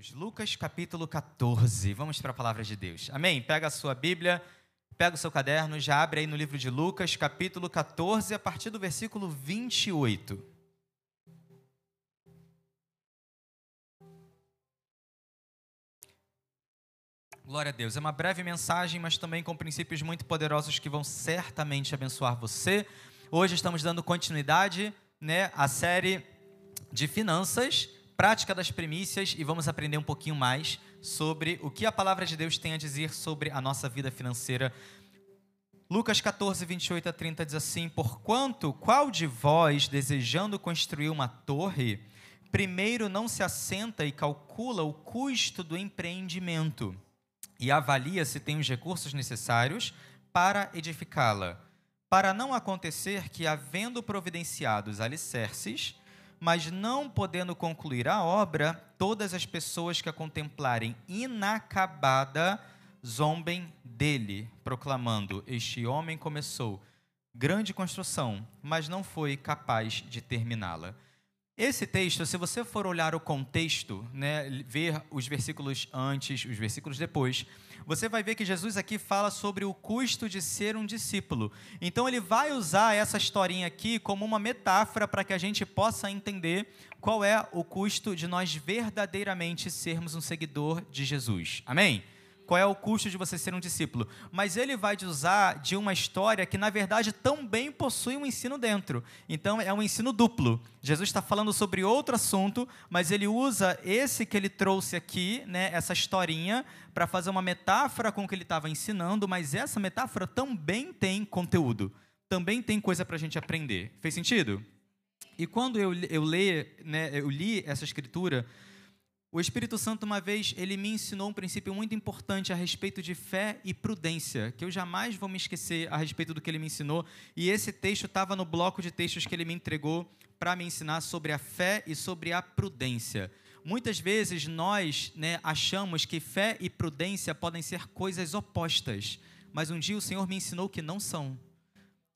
Deus. Lucas capítulo 14. Vamos para a palavra de Deus. Amém? Pega a sua Bíblia, pega o seu caderno, já abre aí no livro de Lucas, capítulo 14, a partir do versículo 28. Glória a Deus. É uma breve mensagem, mas também com princípios muito poderosos que vão certamente abençoar você. Hoje estamos dando continuidade né, à série de finanças prática das primícias e vamos aprender um pouquinho mais sobre o que a palavra de Deus tem a dizer sobre a nossa vida financeira. Lucas 14, 28 a 30 diz assim: Porquanto, qual de vós, desejando construir uma torre, primeiro não se assenta e calcula o custo do empreendimento e avalia se tem os recursos necessários para edificá-la? Para não acontecer que, havendo providenciados alicerces, mas não podendo concluir a obra, todas as pessoas que a contemplarem inacabada zombem dele, proclamando: Este homem começou grande construção, mas não foi capaz de terminá-la. Esse texto, se você for olhar o contexto, né, ver os versículos antes, os versículos depois, você vai ver que Jesus aqui fala sobre o custo de ser um discípulo. Então ele vai usar essa historinha aqui como uma metáfora para que a gente possa entender qual é o custo de nós verdadeiramente sermos um seguidor de Jesus. Amém? Qual é o custo de você ser um discípulo. Mas ele vai usar de uma história que, na verdade, também possui um ensino dentro. Então, é um ensino duplo. Jesus está falando sobre outro assunto, mas ele usa esse que ele trouxe aqui, né, essa historinha, para fazer uma metáfora com o que ele estava ensinando, mas essa metáfora também tem conteúdo. Também tem coisa para a gente aprender. Fez sentido? E quando eu, eu, li, né, eu li essa escritura, o Espírito Santo, uma vez, ele me ensinou um princípio muito importante a respeito de fé e prudência, que eu jamais vou me esquecer a respeito do que ele me ensinou. E esse texto estava no bloco de textos que ele me entregou para me ensinar sobre a fé e sobre a prudência. Muitas vezes nós né, achamos que fé e prudência podem ser coisas opostas, mas um dia o Senhor me ensinou que não são.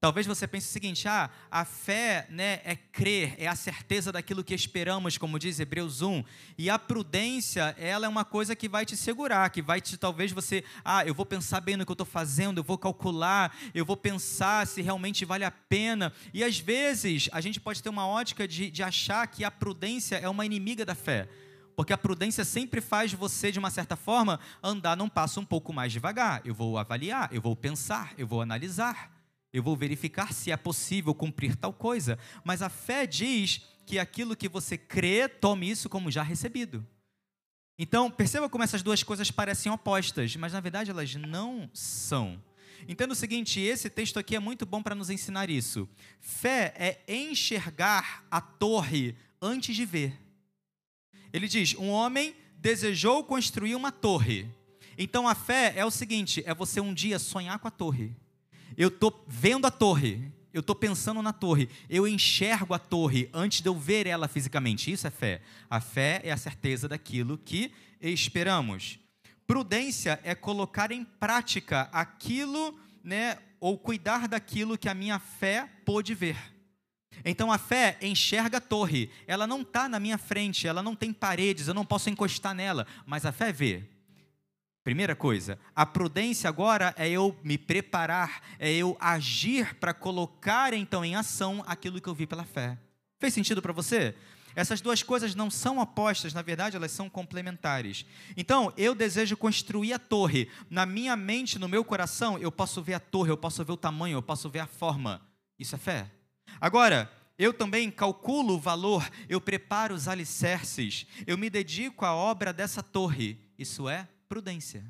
Talvez você pense o seguinte: ah, a fé né, é crer, é a certeza daquilo que esperamos, como diz Hebreus 1. E a prudência, ela é uma coisa que vai te segurar, que vai te, talvez você, ah, eu vou pensar bem no que eu estou fazendo, eu vou calcular, eu vou pensar se realmente vale a pena. E às vezes a gente pode ter uma ótica de, de achar que a prudência é uma inimiga da fé. Porque a prudência sempre faz você, de uma certa forma, andar num passo um pouco mais devagar. Eu vou avaliar, eu vou pensar, eu vou analisar eu vou verificar se é possível cumprir tal coisa. Mas a fé diz que aquilo que você crê, tome isso como já recebido. Então, perceba como essas duas coisas parecem opostas, mas na verdade elas não são. Entenda o seguinte: esse texto aqui é muito bom para nos ensinar isso. Fé é enxergar a torre antes de ver. Ele diz: um homem desejou construir uma torre. Então a fé é o seguinte: é você um dia sonhar com a torre eu estou vendo a torre, eu estou pensando na torre, eu enxergo a torre antes de eu ver ela fisicamente. Isso é fé. A fé é a certeza daquilo que esperamos. Prudência é colocar em prática aquilo, né, ou cuidar daquilo que a minha fé pôde ver. Então a fé enxerga a torre, ela não está na minha frente, ela não tem paredes, eu não posso encostar nela, mas a fé vê. Primeira coisa, a prudência agora é eu me preparar, é eu agir para colocar então em ação aquilo que eu vi pela fé. Fez sentido para você? Essas duas coisas não são opostas, na verdade, elas são complementares. Então, eu desejo construir a torre. Na minha mente, no meu coração, eu posso ver a torre, eu posso ver o tamanho, eu posso ver a forma. Isso é fé. Agora, eu também calculo o valor, eu preparo os alicerces, eu me dedico à obra dessa torre. Isso é prudência.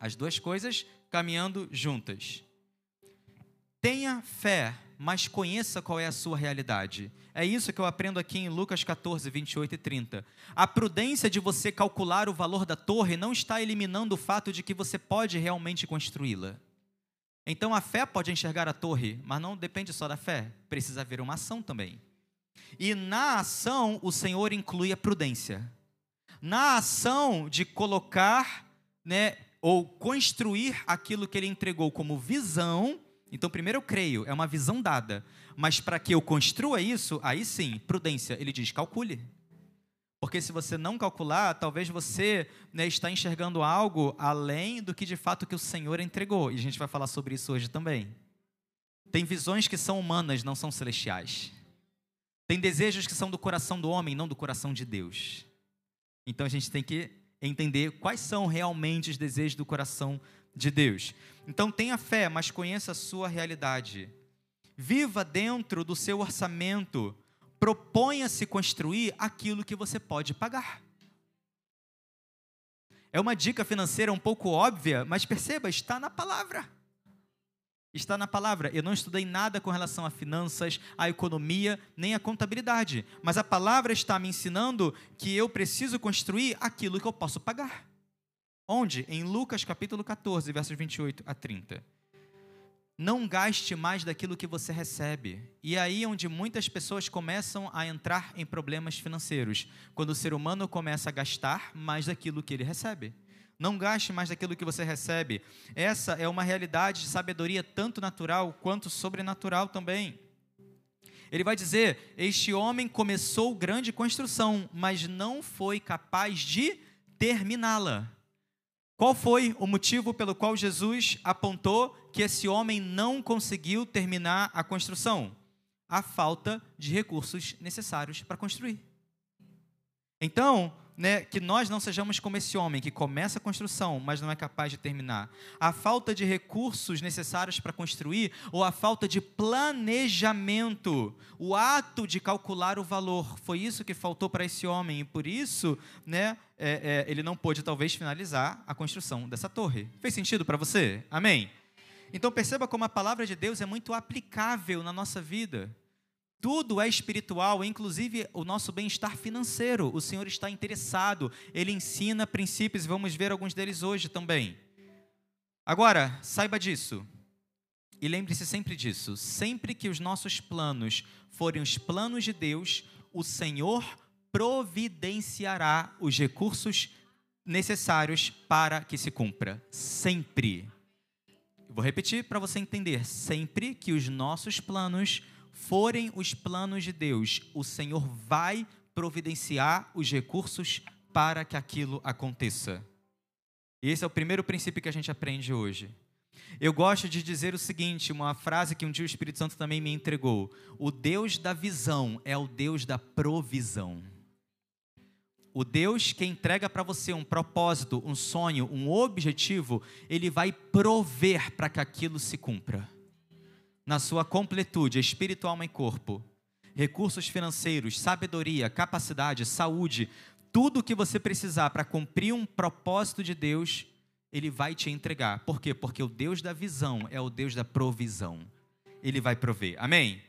As duas coisas caminhando juntas. Tenha fé, mas conheça qual é a sua realidade. É isso que eu aprendo aqui em Lucas 14, 28 e 30. A prudência de você calcular o valor da torre não está eliminando o fato de que você pode realmente construí-la. Então a fé pode enxergar a torre, mas não depende só da fé, precisa haver uma ação também. E na ação, o Senhor inclui a prudência na ação de colocar, né, ou construir aquilo que ele entregou como visão. Então, primeiro eu creio, é uma visão dada. Mas para que eu construa isso, aí sim, prudência, ele diz: calcule. Porque se você não calcular, talvez você né, está enxergando algo além do que de fato que o Senhor entregou. E a gente vai falar sobre isso hoje também. Tem visões que são humanas, não são celestiais. Tem desejos que são do coração do homem, não do coração de Deus. Então a gente tem que entender quais são realmente os desejos do coração de Deus. Então tenha fé, mas conheça a sua realidade. Viva dentro do seu orçamento. Proponha-se construir aquilo que você pode pagar. É uma dica financeira um pouco óbvia, mas perceba, está na palavra. Está na palavra. Eu não estudei nada com relação a finanças, a economia, nem a contabilidade. Mas a palavra está me ensinando que eu preciso construir aquilo que eu posso pagar. Onde? Em Lucas capítulo 14, versos 28 a 30. Não gaste mais daquilo que você recebe. E é aí onde muitas pessoas começam a entrar em problemas financeiros, quando o ser humano começa a gastar mais daquilo que ele recebe. Não gaste mais daquilo que você recebe. Essa é uma realidade de sabedoria tanto natural quanto sobrenatural também. Ele vai dizer: Este homem começou grande construção, mas não foi capaz de terminá-la. Qual foi o motivo pelo qual Jesus apontou que esse homem não conseguiu terminar a construção? A falta de recursos necessários para construir. Então, né, que nós não sejamos como esse homem que começa a construção, mas não é capaz de terminar. A falta de recursos necessários para construir ou a falta de planejamento, o ato de calcular o valor, foi isso que faltou para esse homem e por isso, né, é, é, ele não pôde talvez finalizar a construção dessa torre. Fez sentido para você? Amém. Então perceba como a palavra de Deus é muito aplicável na nossa vida. Tudo é espiritual, inclusive o nosso bem-estar financeiro. O Senhor está interessado, Ele ensina princípios vamos ver alguns deles hoje também. Agora, saiba disso. E lembre-se sempre disso: sempre que os nossos planos forem os planos de Deus, o Senhor providenciará os recursos necessários para que se cumpra. Sempre. Vou repetir para você entender: sempre que os nossos planos forem os planos de Deus, o Senhor vai providenciar os recursos para que aquilo aconteça. Esse é o primeiro princípio que a gente aprende hoje. Eu gosto de dizer o seguinte, uma frase que um dia o Espírito Santo também me entregou: O Deus da visão é o Deus da provisão. O Deus que entrega para você um propósito, um sonho, um objetivo, ele vai prover para que aquilo se cumpra na sua completude, espírito, alma e corpo, recursos financeiros, sabedoria, capacidade, saúde, tudo o que você precisar para cumprir um propósito de Deus, Ele vai te entregar. Por quê? Porque o Deus da visão é o Deus da provisão. Ele vai prover. Amém?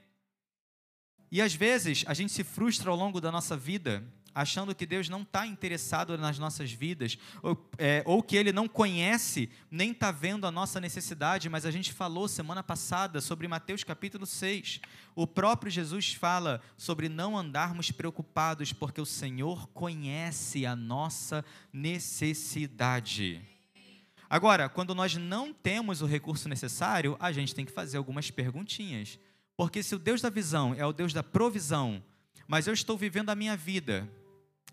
E às vezes a gente se frustra ao longo da nossa vida achando que Deus não está interessado nas nossas vidas, ou, é, ou que Ele não conhece, nem está vendo a nossa necessidade, mas a gente falou semana passada sobre Mateus capítulo 6. O próprio Jesus fala sobre não andarmos preocupados, porque o Senhor conhece a nossa necessidade. Agora, quando nós não temos o recurso necessário, a gente tem que fazer algumas perguntinhas. Porque se o Deus da visão é o Deus da provisão, mas eu estou vivendo a minha vida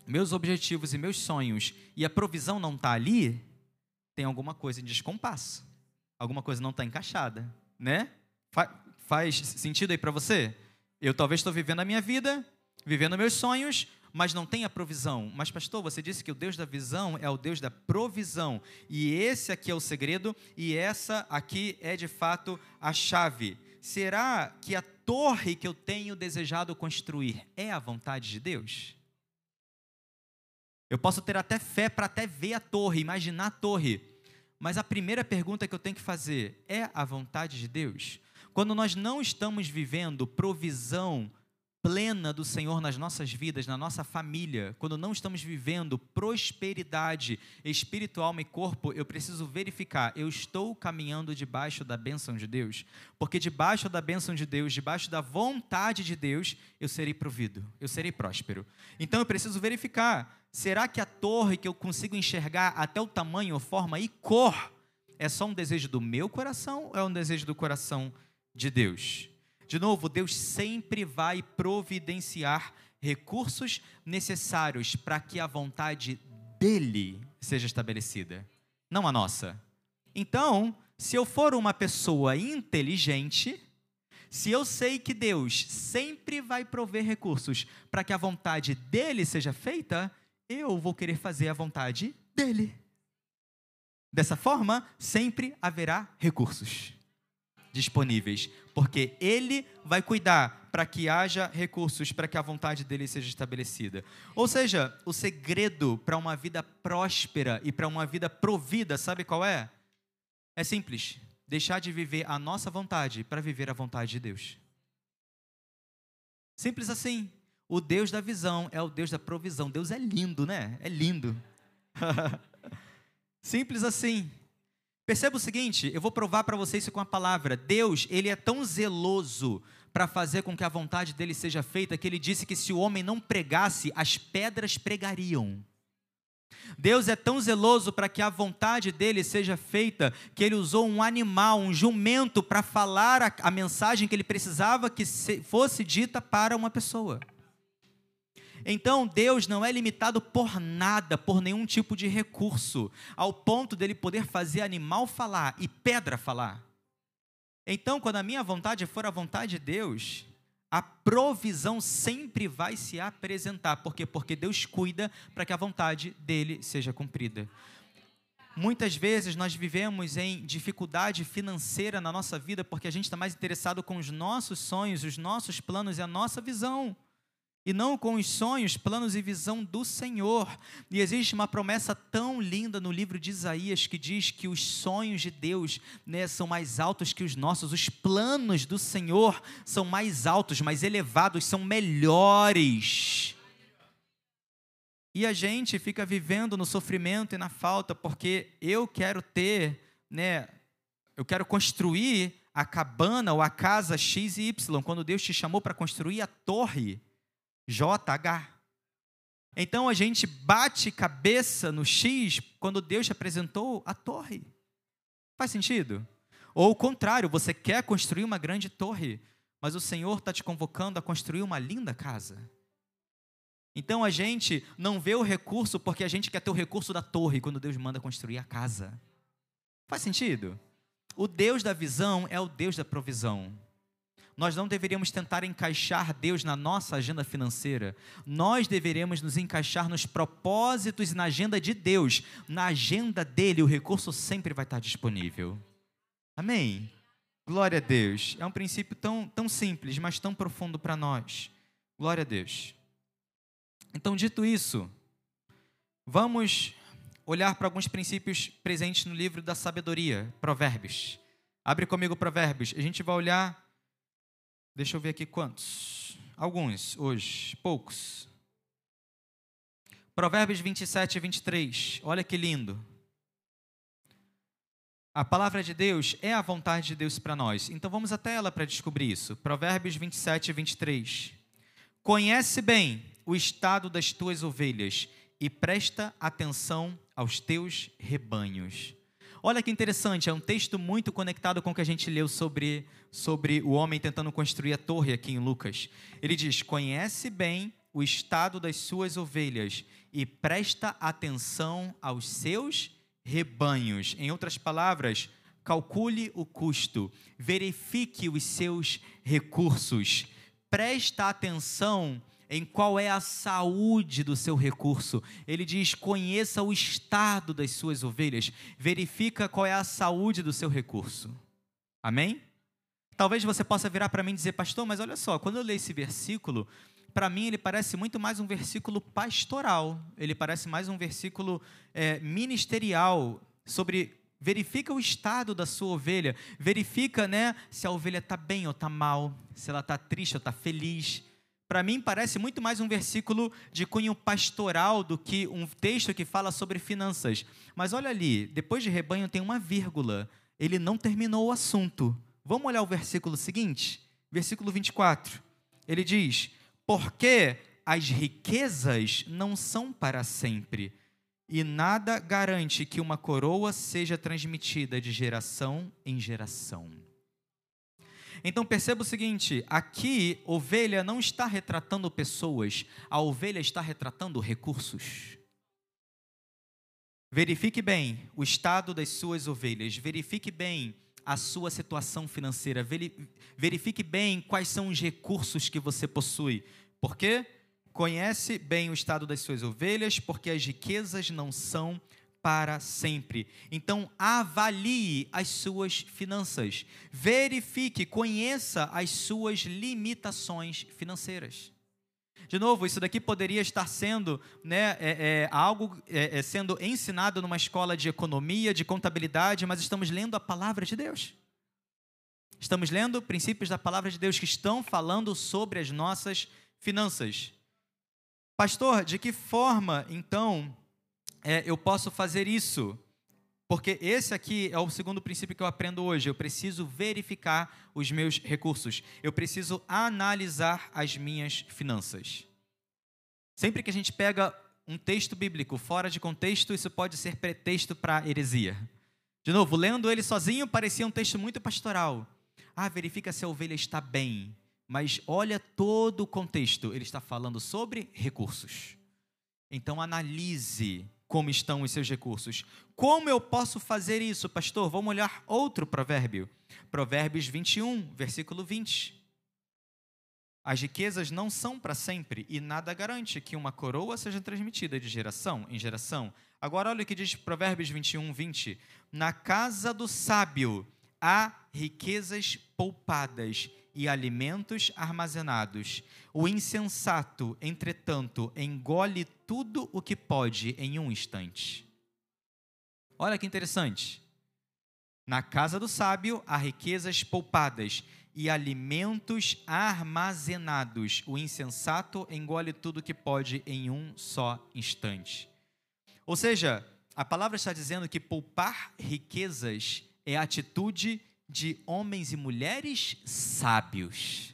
meus objetivos e meus sonhos e a provisão não está ali, tem alguma coisa em descompasso. Alguma coisa não está encaixada, né? Fa faz sentido aí para você? Eu talvez estou vivendo a minha vida, vivendo meus sonhos, mas não tem a provisão. Mas, pastor, você disse que o Deus da visão é o Deus da provisão. E esse aqui é o segredo, e essa aqui é de fato a chave. Será que a torre que eu tenho desejado construir é a vontade de Deus? Eu posso ter até fé para até ver a torre, imaginar a torre. Mas a primeira pergunta que eu tenho que fazer é a vontade de Deus? Quando nós não estamos vivendo provisão plena do Senhor nas nossas vidas, na nossa família, quando não estamos vivendo prosperidade espiritual, alma e corpo, eu preciso verificar, eu estou caminhando debaixo da bênção de Deus? Porque debaixo da bênção de Deus, debaixo da vontade de Deus, eu serei provido, eu serei próspero. Então eu preciso verificar, será que a torre que eu consigo enxergar até o tamanho, forma e cor é só um desejo do meu coração ou é um desejo do coração de Deus? De novo, Deus sempre vai providenciar recursos necessários para que a vontade dele seja estabelecida, não a nossa. Então, se eu for uma pessoa inteligente, se eu sei que Deus sempre vai prover recursos para que a vontade dele seja feita, eu vou querer fazer a vontade dele. Dessa forma, sempre haverá recursos disponíveis, porque ele vai cuidar para que haja recursos para que a vontade dele seja estabelecida. Ou seja, o segredo para uma vida próspera e para uma vida provida, sabe qual é? É simples: deixar de viver a nossa vontade para viver a vontade de Deus. Simples assim. O Deus da visão é o Deus da provisão. Deus é lindo, né? É lindo. Simples assim. Perceba o seguinte, eu vou provar para vocês isso com a palavra. Deus, ele é tão zeloso para fazer com que a vontade dele seja feita que ele disse que se o homem não pregasse, as pedras pregariam. Deus é tão zeloso para que a vontade dele seja feita que ele usou um animal, um jumento, para falar a, a, mensagem que ele precisava que se, fosse dita para uma pessoa. Então Deus não é limitado por nada, por nenhum tipo de recurso, ao ponto dele poder fazer animal falar e pedra falar. Então, quando a minha vontade for a vontade de Deus, a provisão sempre vai se apresentar. Por quê? Porque Deus cuida para que a vontade dele seja cumprida. Muitas vezes nós vivemos em dificuldade financeira na nossa vida porque a gente está mais interessado com os nossos sonhos, os nossos planos e a nossa visão e não com os sonhos, planos e visão do Senhor. E existe uma promessa tão linda no livro de Isaías que diz que os sonhos de Deus né, são mais altos que os nossos, os planos do Senhor são mais altos, mais elevados, são melhores. E a gente fica vivendo no sofrimento e na falta porque eu quero ter, né, eu quero construir a cabana ou a casa X e Y, quando Deus te chamou para construir a torre JH. Então a gente bate cabeça no X quando Deus te apresentou a torre. Faz sentido? Ou o contrário, você quer construir uma grande torre, mas o Senhor está te convocando a construir uma linda casa. Então a gente não vê o recurso porque a gente quer ter o recurso da torre quando Deus manda construir a casa. Faz sentido? O Deus da visão é o Deus da provisão nós não deveríamos tentar encaixar Deus na nossa agenda financeira. Nós deveríamos nos encaixar nos propósitos e na agenda de Deus. Na agenda dele, o recurso sempre vai estar disponível. Amém? Glória a Deus. É um princípio tão, tão simples, mas tão profundo para nós. Glória a Deus. Então, dito isso, vamos olhar para alguns princípios presentes no livro da sabedoria, Provérbios. Abre comigo Provérbios. A gente vai olhar Deixa eu ver aqui quantos. Alguns hoje, poucos. Provérbios 27 e 23. Olha que lindo. A palavra de Deus é a vontade de Deus para nós. Então vamos até ela para descobrir isso. Provérbios 27 e 23. Conhece bem o estado das tuas ovelhas e presta atenção aos teus rebanhos. Olha que interessante, é um texto muito conectado com o que a gente leu sobre, sobre o homem tentando construir a torre aqui em Lucas. Ele diz: Conhece bem o estado das suas ovelhas e presta atenção aos seus rebanhos. Em outras palavras, calcule o custo, verifique os seus recursos, presta atenção em qual é a saúde do seu recurso. Ele diz: conheça o estado das suas ovelhas, verifica qual é a saúde do seu recurso. Amém? Talvez você possa virar para mim e dizer, pastor, mas olha só, quando eu leio esse versículo, para mim ele parece muito mais um versículo pastoral, ele parece mais um versículo é, ministerial sobre verifica o estado da sua ovelha, verifica, né, se a ovelha está bem ou está mal, se ela está triste ou está feliz para mim parece muito mais um versículo de cunho pastoral do que um texto que fala sobre finanças. Mas olha ali, depois de rebanho tem uma vírgula. Ele não terminou o assunto. Vamos olhar o versículo seguinte? Versículo 24. Ele diz: Porque as riquezas não são para sempre, e nada garante que uma coroa seja transmitida de geração em geração. Então perceba o seguinte: aqui, ovelha não está retratando pessoas, a ovelha está retratando recursos. Verifique bem o estado das suas ovelhas, verifique bem a sua situação financeira, verifique bem quais são os recursos que você possui. Por quê? Conhece bem o estado das suas ovelhas, porque as riquezas não são para sempre. Então, avalie as suas finanças. Verifique, conheça as suas limitações financeiras. De novo, isso daqui poderia estar sendo né, é, é, algo é, é sendo ensinado numa escola de economia, de contabilidade, mas estamos lendo a palavra de Deus. Estamos lendo princípios da palavra de Deus que estão falando sobre as nossas finanças. Pastor, de que forma, então, é, eu posso fazer isso? Porque esse aqui é o segundo princípio que eu aprendo hoje. Eu preciso verificar os meus recursos. Eu preciso analisar as minhas finanças. Sempre que a gente pega um texto bíblico fora de contexto, isso pode ser pretexto para heresia. De novo, lendo ele sozinho, parecia um texto muito pastoral. Ah, verifica se a ovelha está bem. Mas olha todo o contexto. Ele está falando sobre recursos. Então analise como estão os seus recursos. Como eu posso fazer isso, pastor? Vamos olhar outro provérbio. Provérbios 21, versículo 20. As riquezas não são para sempre e nada garante que uma coroa seja transmitida de geração em geração. Agora, olha o que diz Provérbios 21, 20. Na casa do sábio há riquezas poupadas e alimentos armazenados. O insensato, entretanto, engole tudo o que pode em um instante. Olha que interessante. Na casa do sábio há riquezas poupadas e alimentos armazenados. O insensato engole tudo o que pode em um só instante. Ou seja, a palavra está dizendo que poupar riquezas é atitude de homens e mulheres sábios.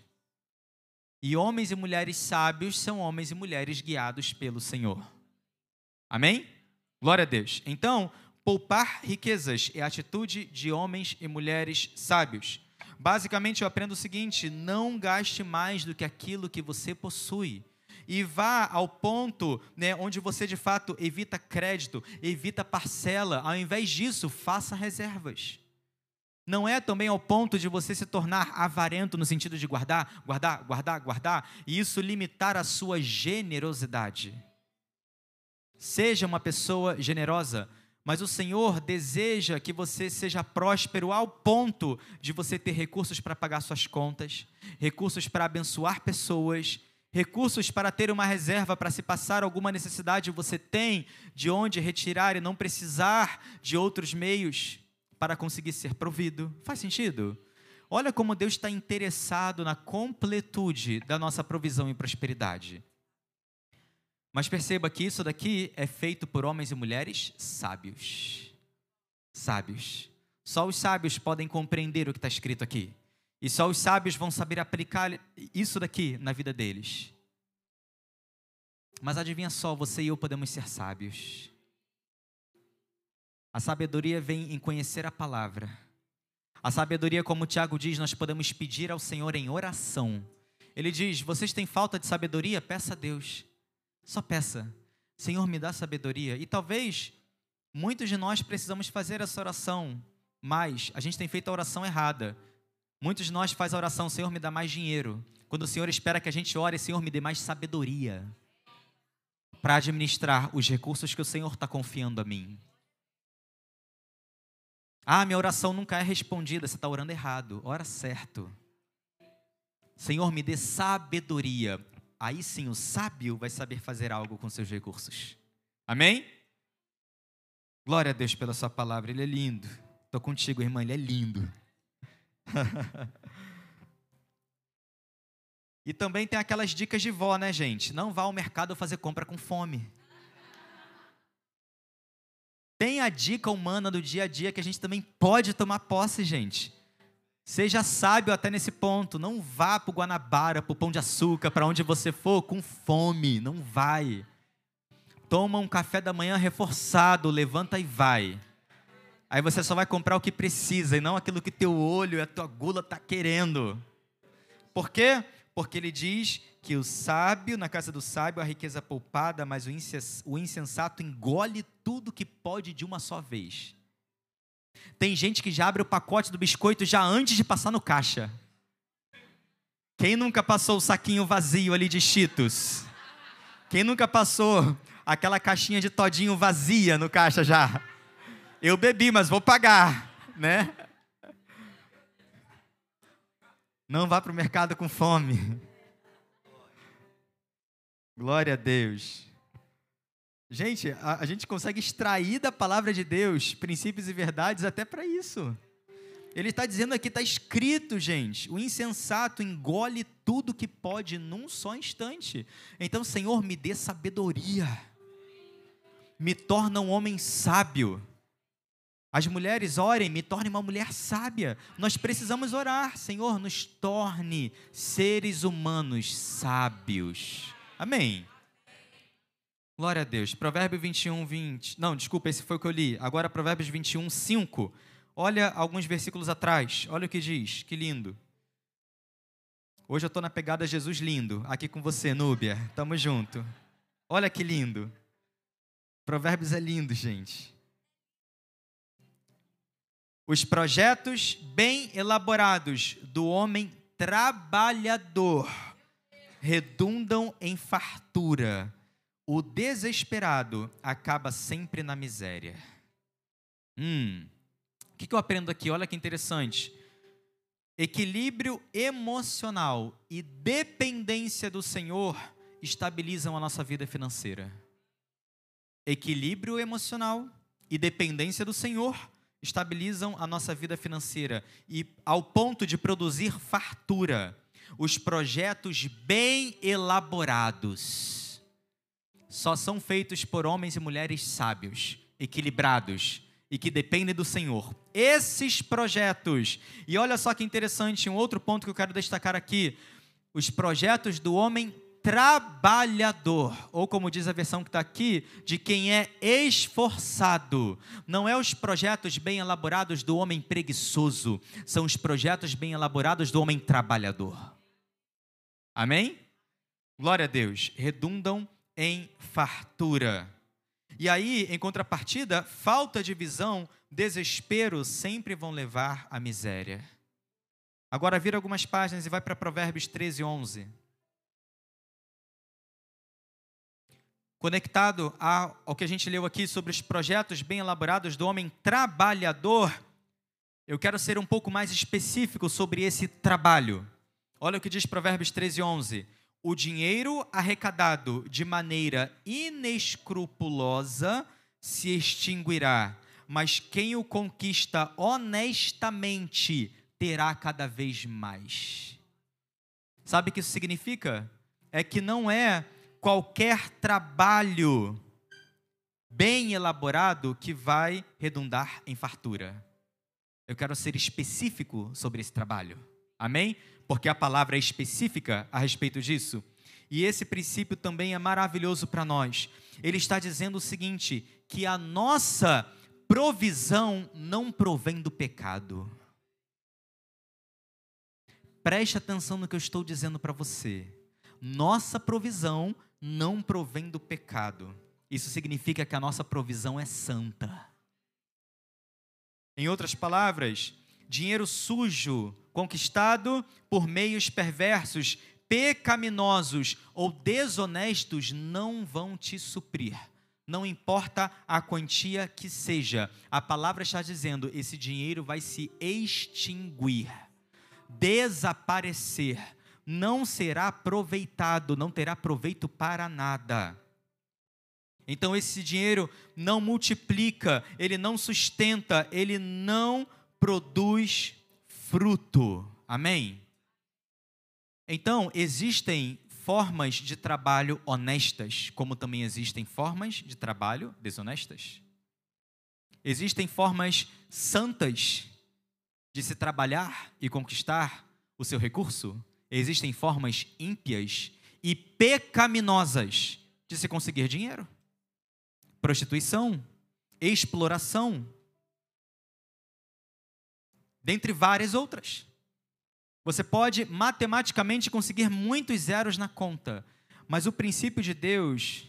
E homens e mulheres sábios são homens e mulheres guiados pelo Senhor. Amém? Glória a Deus. Então, poupar riquezas é atitude de homens e mulheres sábios. Basicamente, eu aprendo o seguinte: não gaste mais do que aquilo que você possui. E vá ao ponto né, onde você de fato evita crédito, evita parcela. Ao invés disso, faça reservas não é também ao ponto de você se tornar avarento no sentido de guardar, guardar, guardar, guardar, e isso limitar a sua generosidade. Seja uma pessoa generosa, mas o Senhor deseja que você seja próspero ao ponto de você ter recursos para pagar suas contas, recursos para abençoar pessoas, recursos para ter uma reserva para se passar alguma necessidade você tem de onde retirar e não precisar de outros meios para conseguir ser provido. Faz sentido? Olha como Deus está interessado na completude da nossa provisão e prosperidade. Mas perceba que isso daqui é feito por homens e mulheres sábios. Sábios. Só os sábios podem compreender o que está escrito aqui. E só os sábios vão saber aplicar isso daqui na vida deles. Mas adivinha só, você e eu podemos ser sábios. A sabedoria vem em conhecer a palavra. A sabedoria, como o Tiago diz, nós podemos pedir ao Senhor em oração. Ele diz: Vocês têm falta de sabedoria? Peça a Deus. Só peça. Senhor, me dá sabedoria. E talvez muitos de nós precisamos fazer essa oração, mas a gente tem feito a oração errada. Muitos de nós faz a oração: Senhor, me dá mais dinheiro. Quando o Senhor espera que a gente ore, Senhor, me dê mais sabedoria para administrar os recursos que o Senhor está confiando a mim. Ah, minha oração nunca é respondida, você está orando errado. Ora certo. Senhor, me dê sabedoria. Aí sim, o sábio vai saber fazer algo com seus recursos. Amém? Glória a Deus pela sua palavra, ele é lindo. Estou contigo, irmã, ele é lindo. e também tem aquelas dicas de vó, né, gente? Não vá ao mercado fazer compra com fome. Tem a dica humana do dia a dia que a gente também pode tomar posse, gente. Seja sábio até nesse ponto. Não vá para o Guanabara, para o Pão de Açúcar, para onde você for, com fome. Não vai. Toma um café da manhã reforçado, levanta e vai. Aí você só vai comprar o que precisa e não aquilo que teu olho e a tua gula está querendo. Por quê? Porque ele diz que o sábio, na casa do sábio, a riqueza poupada, mas o insensato engole tudo que pode de uma só vez. Tem gente que já abre o pacote do biscoito já antes de passar no caixa. Quem nunca passou o saquinho vazio ali de Cheetos? Quem nunca passou aquela caixinha de todinho vazia no caixa já? Eu bebi, mas vou pagar, né? Não vá para o mercado com fome. Glória a Deus. Gente, a, a, gente consegue extrair da palavra de Deus princípios e verdades até para isso. Ele está dizendo aqui, está escrito, gente: o insensato engole tudo que pode num só instante. Então, Senhor, me dê sabedoria, me torna um homem sábio. As mulheres orem, me torne uma mulher sábia. Nós precisamos orar, Senhor, nos torne seres humanos sábios. Amém. Glória a Deus. Provérbio 21, 20. Não, desculpa, esse foi o que eu li. Agora, Provérbios 21, 5. Olha alguns versículos atrás. Olha o que diz. Que lindo. Hoje eu estou na pegada Jesus lindo. Aqui com você, Núbia. Tamo junto. Olha que lindo. Provérbios é lindo, gente. Os projetos bem elaborados do homem trabalhador redundam em fartura. O desesperado acaba sempre na miséria. Hum, o que, eu aprendo aqui? Olha que interessante. Equilíbrio emocional e dependência do Senhor estabilizam a nossa vida financeira. Equilíbrio emocional e dependência do Senhor estabilizam a nossa vida financeira e ao ponto de produzir fartura os projetos bem elaborados só são feitos por homens e mulheres sábios, equilibrados e que dependem do Senhor. Esses projetos, e olha só que interessante, um outro ponto que eu quero destacar aqui: os projetos do homem trabalhador, ou como diz a versão que está aqui, de quem é esforçado. Não é os projetos bem elaborados do homem preguiçoso, são os projetos bem elaborados do homem trabalhador. Amém? Glória a Deus. Redundam em fartura. E aí, em contrapartida, falta de visão, desespero sempre vão levar à miséria. Agora vira algumas páginas e vai para Provérbios 13, 11. Conectado ao que a gente leu aqui sobre os projetos bem elaborados do homem trabalhador, eu quero ser um pouco mais específico sobre esse trabalho. Olha o que diz Provérbios 13, 11. O dinheiro arrecadado de maneira inescrupulosa se extinguirá, mas quem o conquista honestamente terá cada vez mais. Sabe o que isso significa? É que não é qualquer trabalho bem elaborado que vai redundar em fartura. Eu quero ser específico sobre esse trabalho. Amém? porque a palavra é específica a respeito disso. E esse princípio também é maravilhoso para nós. Ele está dizendo o seguinte: que a nossa provisão não provém do pecado. Preste atenção no que eu estou dizendo para você. Nossa provisão não provém do pecado. Isso significa que a nossa provisão é santa. Em outras palavras, dinheiro sujo conquistado por meios perversos, pecaminosos ou desonestos não vão te suprir. Não importa a quantia que seja, a palavra está dizendo: esse dinheiro vai se extinguir, desaparecer, não será aproveitado, não terá proveito para nada. Então esse dinheiro não multiplica, ele não sustenta, ele não produz fruto. Amém? Então, existem formas de trabalho honestas, como também existem formas de trabalho desonestas. Existem formas santas de se trabalhar e conquistar o seu recurso. Existem formas ímpias e pecaminosas de se conseguir dinheiro. Prostituição, exploração, dentre várias outras. Você pode matematicamente conseguir muitos zeros na conta, mas o princípio de Deus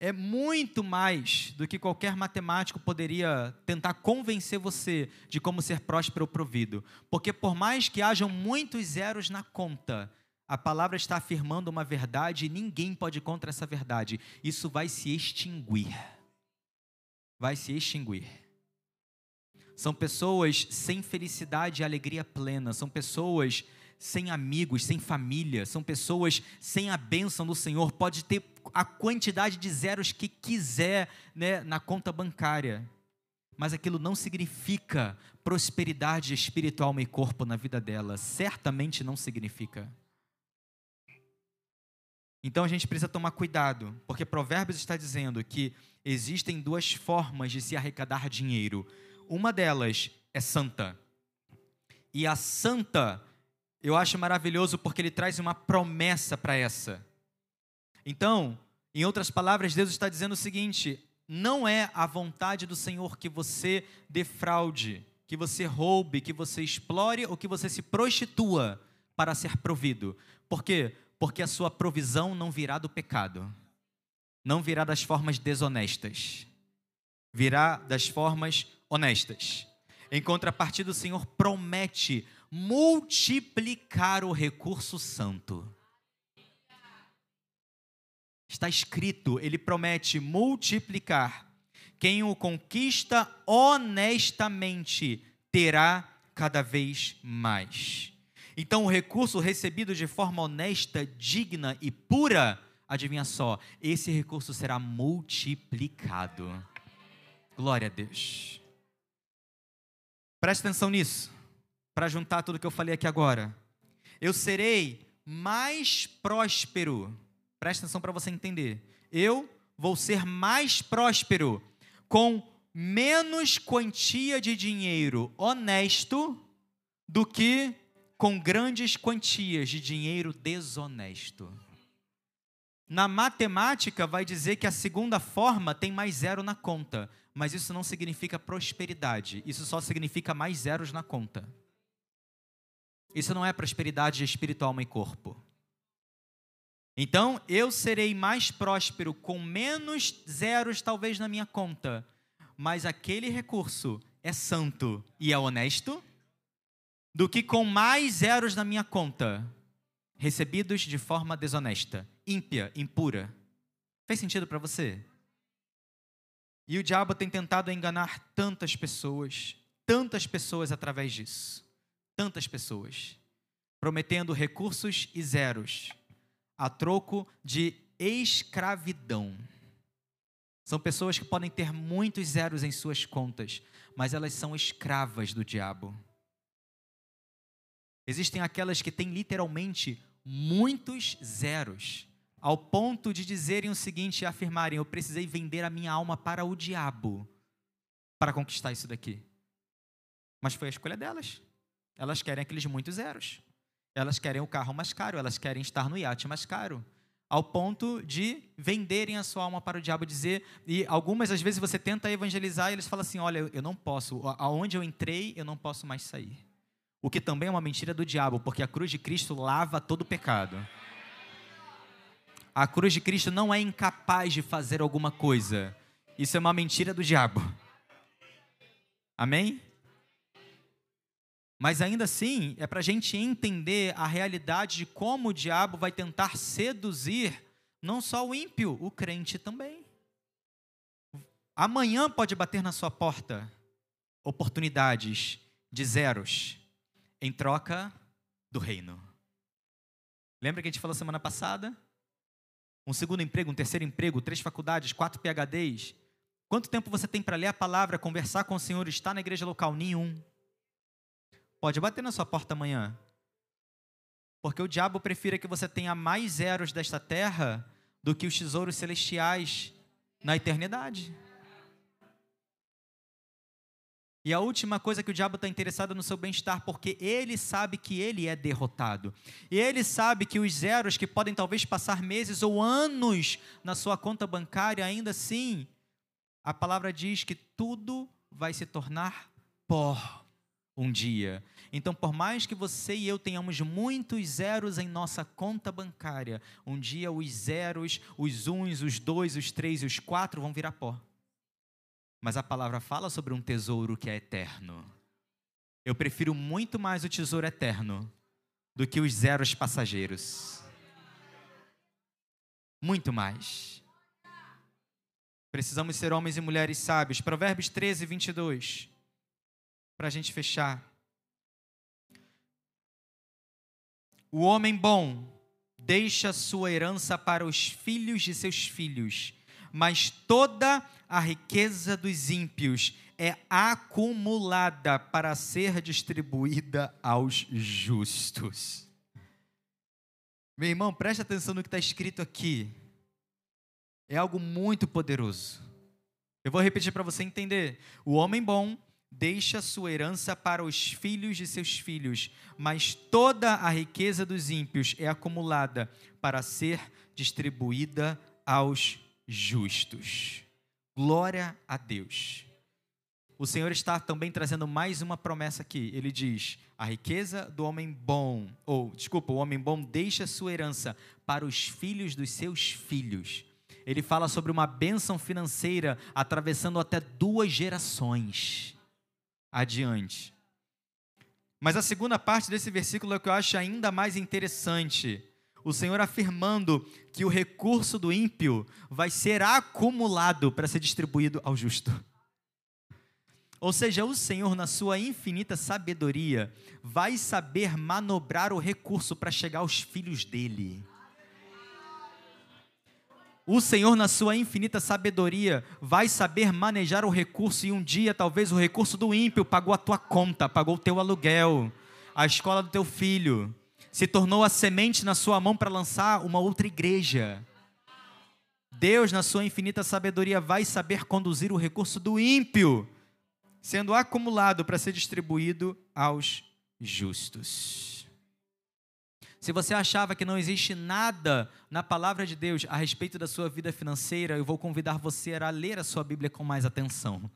é muito mais do que qualquer matemático poderia tentar convencer você de como ser próspero ou provido. Porque por mais que hajam muitos zeros na conta, a palavra está afirmando uma verdade e ninguém pode contra essa verdade. Isso vai se extinguir. Vai se extinguir. São pessoas sem felicidade e alegria plena, são pessoas sem amigos, sem família, são pessoas sem a bênção do Senhor. Pode ter a quantidade de zeros que quiser né, na conta bancária, mas aquilo não significa prosperidade espiritual, alma e corpo na vida dela. Certamente não significa. Então a gente precisa tomar cuidado, porque Provérbios está dizendo que existem duas formas de se arrecadar dinheiro. Uma delas é santa. E a santa eu acho maravilhoso porque ele traz uma promessa para essa. Então, em outras palavras, Deus está dizendo o seguinte: não é a vontade do Senhor que você defraude, que você roube, que você explore ou que você se prostitua para ser provido. Por quê? Porque a sua provisão não virá do pecado, não virá das formas desonestas, virá das formas honestas. Em contrapartida, o Senhor promete multiplicar o recurso santo. Está escrito, ele promete multiplicar. Quem o conquista honestamente terá cada vez mais. Então, o recurso recebido de forma honesta, digna e pura, adivinha só, esse recurso será multiplicado. Glória a Deus. Preste atenção nisso para juntar tudo que eu falei aqui agora. Eu serei mais próspero. Presta atenção para você entender. Eu vou ser mais próspero com menos quantia de dinheiro honesto do que com grandes quantias de dinheiro desonesto. Na matemática, vai dizer que a segunda forma tem mais zero na conta, mas isso não significa prosperidade, isso só significa mais zeros na conta. Isso não é prosperidade espiritual, alma e corpo. Então, eu serei mais próspero com menos zeros, talvez, na minha conta, mas aquele recurso é santo e é honesto, do que com mais zeros na minha conta, recebidos de forma desonesta, ímpia, impura. Fez sentido para você? E o diabo tem tentado enganar tantas pessoas, tantas pessoas através disso tantas pessoas, prometendo recursos e zeros, a troco de escravidão. São pessoas que podem ter muitos zeros em suas contas, mas elas são escravas do diabo. Existem aquelas que têm literalmente muitos zeros, ao ponto de dizerem o seguinte e afirmarem: Eu precisei vender a minha alma para o diabo para conquistar isso daqui. Mas foi a escolha delas. Elas querem aqueles muitos zeros. Elas querem o carro mais caro, elas querem estar no iate mais caro. Ao ponto de venderem a sua alma para o diabo dizer, e algumas às vezes você tenta evangelizar e eles falam assim: olha, eu não posso, aonde eu entrei, eu não posso mais sair. O que também é uma mentira do diabo, porque a cruz de Cristo lava todo o pecado. A cruz de Cristo não é incapaz de fazer alguma coisa. Isso é uma mentira do diabo. Amém? Mas ainda assim, é para a gente entender a realidade de como o diabo vai tentar seduzir não só o ímpio, o crente também. Amanhã pode bater na sua porta oportunidades de zeros em troca do reino. Lembra que a gente falou semana passada? Um segundo emprego, um terceiro emprego, três faculdades, quatro PHDs. Quanto tempo você tem para ler a palavra, conversar com o Senhor, estar na igreja local? Nenhum. Pode bater na sua porta amanhã. Porque o diabo prefira que você tenha mais zeros desta terra do que os tesouros celestiais na eternidade. E a última coisa que o diabo está interessado no seu bem-estar, porque ele sabe que ele é derrotado. E ele sabe que os zeros que podem talvez passar meses ou anos na sua conta bancária, ainda assim, a palavra diz que tudo vai se tornar pó um dia. Então, por mais que você e eu tenhamos muitos zeros em nossa conta bancária, um dia os zeros, os uns, os dois, os três e os quatro vão virar pó. Mas a palavra fala sobre um tesouro que é eterno. Eu prefiro muito mais o tesouro eterno do que os zeros passageiros. Muito mais. Precisamos ser homens e mulheres sábios. Provérbios 13, 22 para a gente fechar. O homem bom deixa sua herança para os filhos de seus filhos, mas toda a riqueza dos ímpios é acumulada para ser distribuída aos justos. Meu irmão, preste atenção no que está escrito aqui. É algo muito poderoso. Eu vou repetir para você entender. O homem bom deixa sua herança para os filhos de seus filhos, mas toda a riqueza dos ímpios é acumulada para ser distribuída aos justos. Glória a Deus. O Senhor está também trazendo mais uma promessa aqui. Ele diz: a riqueza do homem bom, ou desculpa, o homem bom deixa sua herança para os filhos dos seus filhos. Ele fala sobre uma bênção financeira atravessando até duas gerações adiante. Mas a segunda parte desse versículo é que eu acho ainda mais interessante. O Senhor afirmando que o recurso do ímpio vai ser acumulado para ser distribuído ao justo. Ou seja, o Senhor, na sua infinita sabedoria, vai saber manobrar o recurso para chegar aos filhos dele. O Senhor, na sua infinita sabedoria, vai saber manejar o recurso, e um dia, talvez, o recurso do ímpio pagou a tua conta, pagou o teu aluguel, a escola do teu filho, se tornou a semente na sua mão para lançar uma outra igreja. Deus, na sua infinita sabedoria, vai saber conduzir o recurso do ímpio, sendo acumulado para ser distribuído aos justos. Se você achava que não existe nada na palavra de Deus a respeito da sua vida financeira, eu vou convidar você a ler a sua Bíblia com mais atenção.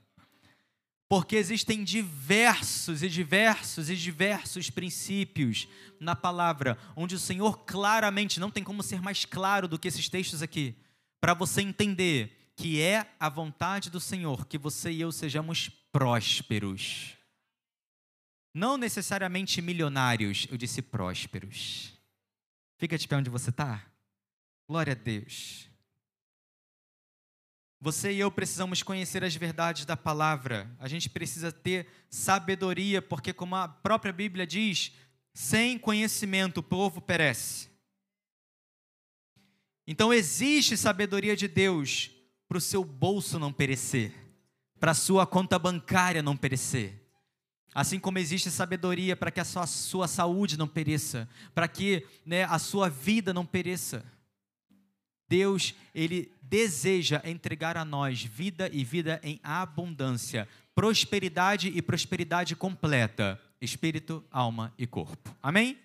Porque existem diversos e diversos e diversos princípios na palavra, onde o Senhor claramente, não tem como ser mais claro do que esses textos aqui, para você entender que é a vontade do Senhor que você e eu sejamos prósperos. Não necessariamente milionários, eu disse prósperos. Fica de pé onde você está. Glória a Deus. Você e eu precisamos conhecer as verdades da palavra. A gente precisa ter sabedoria, porque, como a própria Bíblia diz, sem conhecimento o povo perece. Então, existe sabedoria de Deus para o seu bolso não perecer, para a sua conta bancária não perecer. Assim como existe sabedoria para que a sua, sua saúde não pereça, para que né, a sua vida não pereça. Deus, Ele deseja entregar a nós vida e vida em abundância, prosperidade e prosperidade completa, espírito, alma e corpo. Amém?